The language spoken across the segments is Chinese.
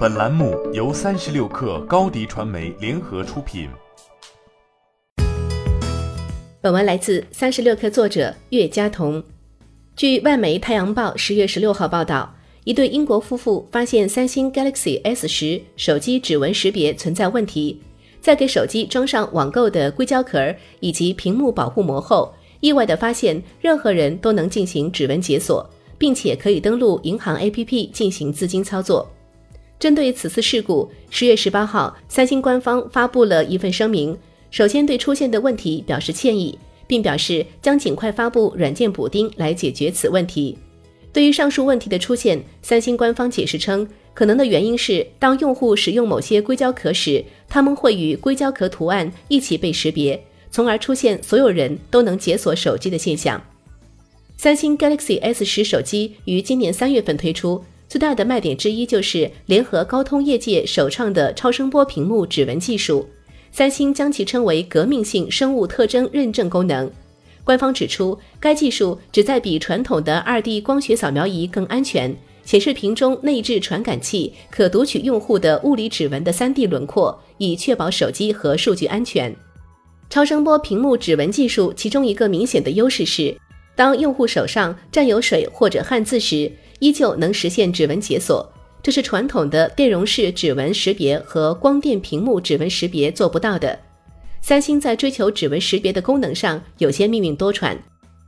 本栏目由三十六氪高低传媒联合出品。本文来自三十六氪作者岳佳彤。据外媒《太阳报》十月十六号报道，一对英国夫妇发现三星 Galaxy S 十手机指纹识别存在问题，在给手机装上网购的硅胶壳以及屏幕保护膜后，意外地发现任何人都能进行指纹解锁，并且可以登录银行 APP 进行资金操作。针对此次事故，十月十八号，三星官方发布了一份声明，首先对出现的问题表示歉意，并表示将尽快发布软件补丁来解决此问题。对于上述问题的出现，三星官方解释称，可能的原因是当用户使用某些硅胶壳时，它们会与硅胶壳图案一起被识别，从而出现所有人都能解锁手机的现象。三星 Galaxy S 十手机于今年三月份推出。最大的卖点之一就是联合高通业界首创的超声波屏幕指纹技术，三星将其称为革命性生物特征认证功能。官方指出，该技术旨在比传统的二 D 光学扫描仪更安全，显示屏中内置传感器可读取用户的物理指纹的三 D 轮廓，以确保手机和数据安全。超声波屏幕指纹技术其中一个明显的优势是，当用户手上沾有水或者汗渍时。依旧能实现指纹解锁，这是传统的电容式指纹识别和光电屏幕指纹识别做不到的。三星在追求指纹识别的功能上有些命运多舛。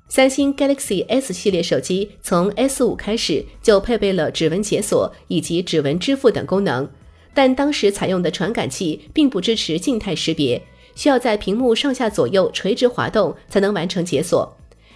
三星 Galaxy S 系列手机从 S 五开始就配备了指纹解锁以及指纹支付等功能，但当时采用的传感器并不支持静态识别，需要在屏幕上下左右垂直滑动才能完成解锁。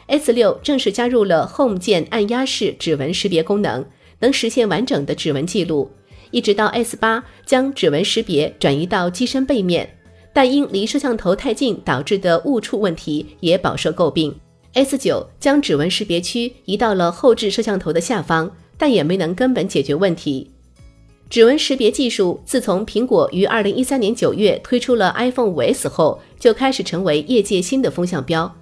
S 六正式加入了 Home 键按压式指纹识别功能，能实现完整的指纹记录。一直到 S 八将指纹识别转移到机身背面，但因离摄像头太近导致的误触问题也饱受诟病。S 九将指纹识别区移到了后置摄像头的下方，但也没能根本解决问题。指纹识别技术自从苹果于二零一三年九月推出了 iPhone 五 S 后，就开始成为业界新的风向标。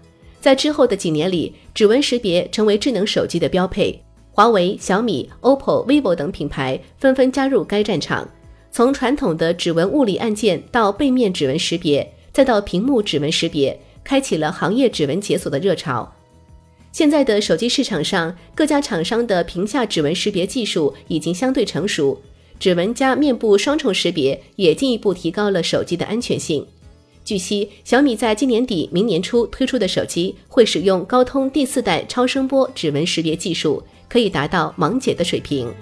在之后的几年里，指纹识别成为智能手机的标配。华为、小米、OPPO、vivo 等品牌纷纷加入该战场。从传统的指纹物理按键到背面指纹识别，再到屏幕指纹识别，开启了行业指纹解锁的热潮。现在的手机市场上，各家厂商的屏下指纹识别技术已经相对成熟，指纹加面部双重识别也进一步提高了手机的安全性。据悉，小米在今年底、明年初推出的手机会使用高通第四代超声波指纹识别技术，可以达到盲解的水平。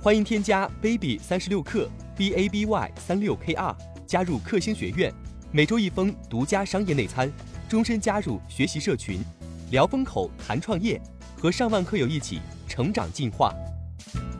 欢迎添加 baby 三十六克 b a b y 三六 k r 加入克星学院，每周一封独家商业内参，终身加入学习社群，聊风口谈创业，和上万课友一起成长进化。